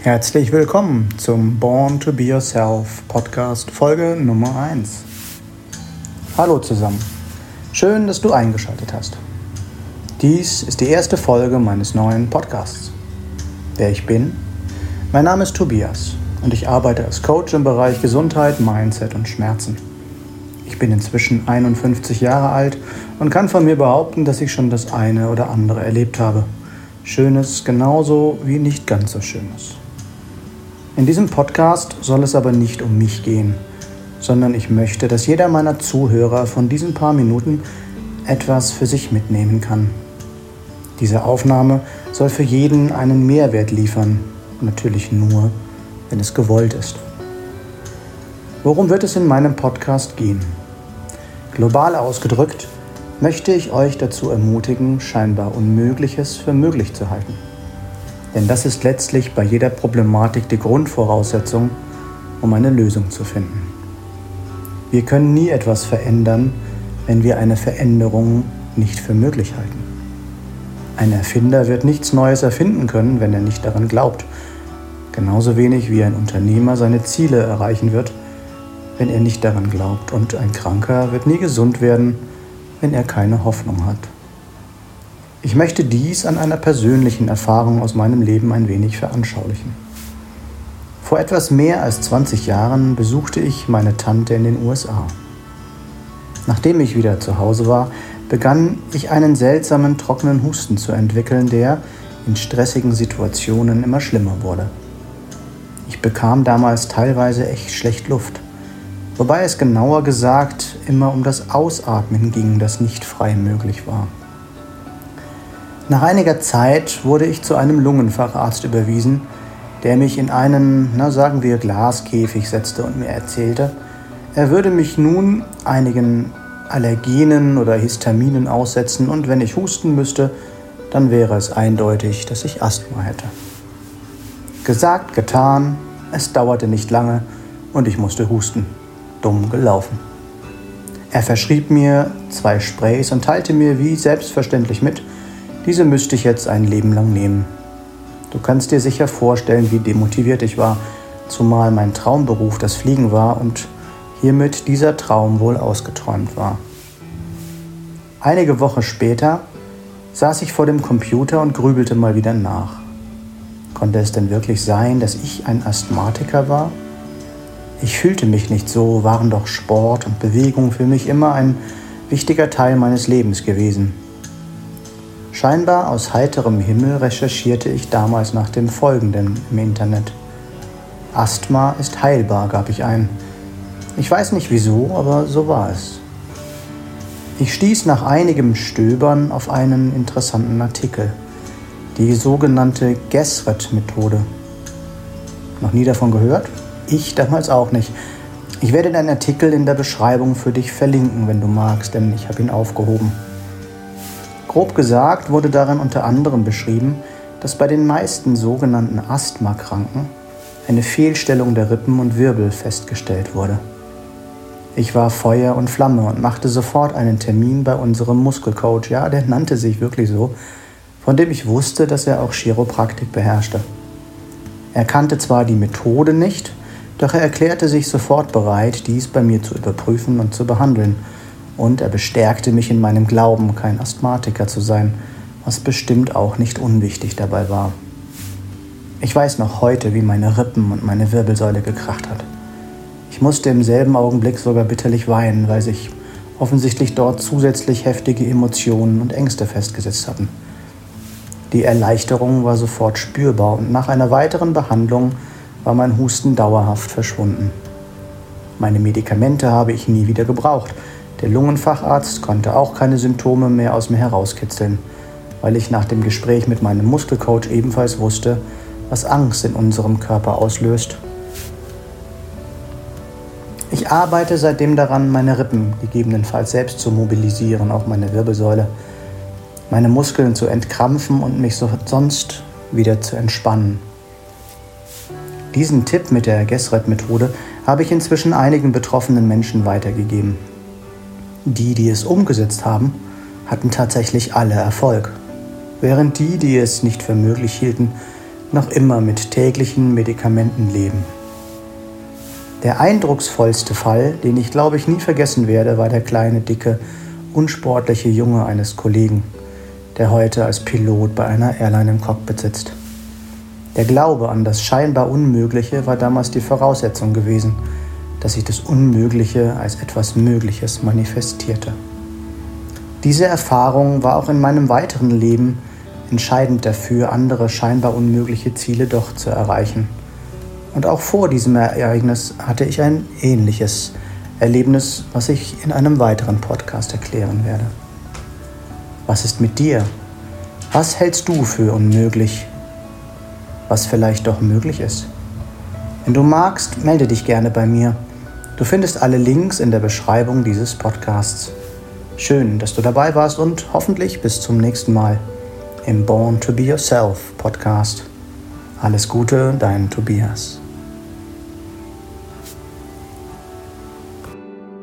Herzlich willkommen zum Born to Be Yourself Podcast Folge Nummer 1. Hallo zusammen, schön, dass du eingeschaltet hast. Dies ist die erste Folge meines neuen Podcasts. Wer ich bin? Mein Name ist Tobias und ich arbeite als Coach im Bereich Gesundheit, Mindset und Schmerzen. Ich bin inzwischen 51 Jahre alt und kann von mir behaupten, dass ich schon das eine oder andere erlebt habe. Schönes genauso wie nicht ganz so Schönes. In diesem Podcast soll es aber nicht um mich gehen, sondern ich möchte, dass jeder meiner Zuhörer von diesen paar Minuten etwas für sich mitnehmen kann. Diese Aufnahme soll für jeden einen Mehrwert liefern, natürlich nur, wenn es gewollt ist. Worum wird es in meinem Podcast gehen? Global ausgedrückt möchte ich euch dazu ermutigen, scheinbar Unmögliches für möglich zu halten. Denn das ist letztlich bei jeder Problematik die Grundvoraussetzung, um eine Lösung zu finden. Wir können nie etwas verändern, wenn wir eine Veränderung nicht für möglich halten. Ein Erfinder wird nichts Neues erfinden können, wenn er nicht daran glaubt. Genauso wenig wie ein Unternehmer seine Ziele erreichen wird, wenn er nicht daran glaubt. Und ein Kranker wird nie gesund werden, wenn er keine Hoffnung hat. Ich möchte dies an einer persönlichen Erfahrung aus meinem Leben ein wenig veranschaulichen. Vor etwas mehr als 20 Jahren besuchte ich meine Tante in den USA. Nachdem ich wieder zu Hause war, begann ich einen seltsamen trockenen Husten zu entwickeln, der in stressigen Situationen immer schlimmer wurde. Ich bekam damals teilweise echt schlecht Luft, wobei es genauer gesagt immer um das Ausatmen ging, das nicht frei möglich war. Nach einiger Zeit wurde ich zu einem Lungenfacharzt überwiesen, der mich in einen, na sagen wir, Glaskäfig setzte und mir erzählte, er würde mich nun einigen Allergenen oder Histaminen aussetzen und wenn ich husten müsste, dann wäre es eindeutig, dass ich Asthma hätte. Gesagt, getan, es dauerte nicht lange und ich musste husten. Dumm gelaufen. Er verschrieb mir zwei Sprays und teilte mir wie selbstverständlich mit, diese müsste ich jetzt ein Leben lang nehmen. Du kannst dir sicher vorstellen, wie demotiviert ich war, zumal mein Traumberuf das Fliegen war und hiermit dieser Traum wohl ausgeträumt war. Einige Wochen später saß ich vor dem Computer und grübelte mal wieder nach. Konnte es denn wirklich sein, dass ich ein Asthmatiker war? Ich fühlte mich nicht so, waren doch Sport und Bewegung für mich immer ein wichtiger Teil meines Lebens gewesen. Scheinbar aus heiterem Himmel recherchierte ich damals nach dem Folgenden im Internet. Asthma ist heilbar, gab ich ein. Ich weiß nicht wieso, aber so war es. Ich stieß nach einigem Stöbern auf einen interessanten Artikel. Die sogenannte Gesret-Methode. Noch nie davon gehört? Ich damals auch nicht. Ich werde den Artikel in der Beschreibung für dich verlinken, wenn du magst, denn ich habe ihn aufgehoben. Grob gesagt wurde darin unter anderem beschrieben, dass bei den meisten sogenannten Asthmakranken eine Fehlstellung der Rippen und Wirbel festgestellt wurde. Ich war Feuer und Flamme und machte sofort einen Termin bei unserem Muskelcoach, ja, der nannte sich wirklich so, von dem ich wusste, dass er auch Chiropraktik beherrschte. Er kannte zwar die Methode nicht, doch er erklärte sich sofort bereit, dies bei mir zu überprüfen und zu behandeln – und er bestärkte mich in meinem Glauben, kein Asthmatiker zu sein, was bestimmt auch nicht unwichtig dabei war. Ich weiß noch heute, wie meine Rippen und meine Wirbelsäule gekracht hat. Ich musste im selben Augenblick sogar bitterlich weinen, weil sich offensichtlich dort zusätzlich heftige Emotionen und Ängste festgesetzt hatten. Die Erleichterung war sofort spürbar und nach einer weiteren Behandlung war mein Husten dauerhaft verschwunden. Meine Medikamente habe ich nie wieder gebraucht, der Lungenfacharzt konnte auch keine Symptome mehr aus mir herauskitzeln, weil ich nach dem Gespräch mit meinem Muskelcoach ebenfalls wusste, was Angst in unserem Körper auslöst. Ich arbeite seitdem daran, meine Rippen gegebenenfalls selbst zu mobilisieren, auch meine Wirbelsäule, meine Muskeln zu entkrampfen und mich sonst wieder zu entspannen. Diesen Tipp mit der Gesret-Methode habe ich inzwischen einigen betroffenen Menschen weitergegeben. Die, die es umgesetzt haben, hatten tatsächlich alle Erfolg, während die, die es nicht für möglich hielten, noch immer mit täglichen Medikamenten leben. Der eindrucksvollste Fall, den ich glaube ich nie vergessen werde, war der kleine, dicke, unsportliche Junge eines Kollegen, der heute als Pilot bei einer Airline im Cockpit sitzt. Der Glaube an das scheinbar Unmögliche war damals die Voraussetzung gewesen, dass sich das Unmögliche als etwas Mögliches manifestierte. Diese Erfahrung war auch in meinem weiteren Leben entscheidend dafür, andere scheinbar unmögliche Ziele doch zu erreichen. Und auch vor diesem Ereignis hatte ich ein ähnliches Erlebnis, was ich in einem weiteren Podcast erklären werde. Was ist mit dir? Was hältst du für unmöglich? Was vielleicht doch möglich ist? Wenn du magst, melde dich gerne bei mir. Du findest alle Links in der Beschreibung dieses Podcasts. Schön, dass du dabei warst und hoffentlich bis zum nächsten Mal im Born to Be Yourself Podcast. Alles Gute, dein Tobias.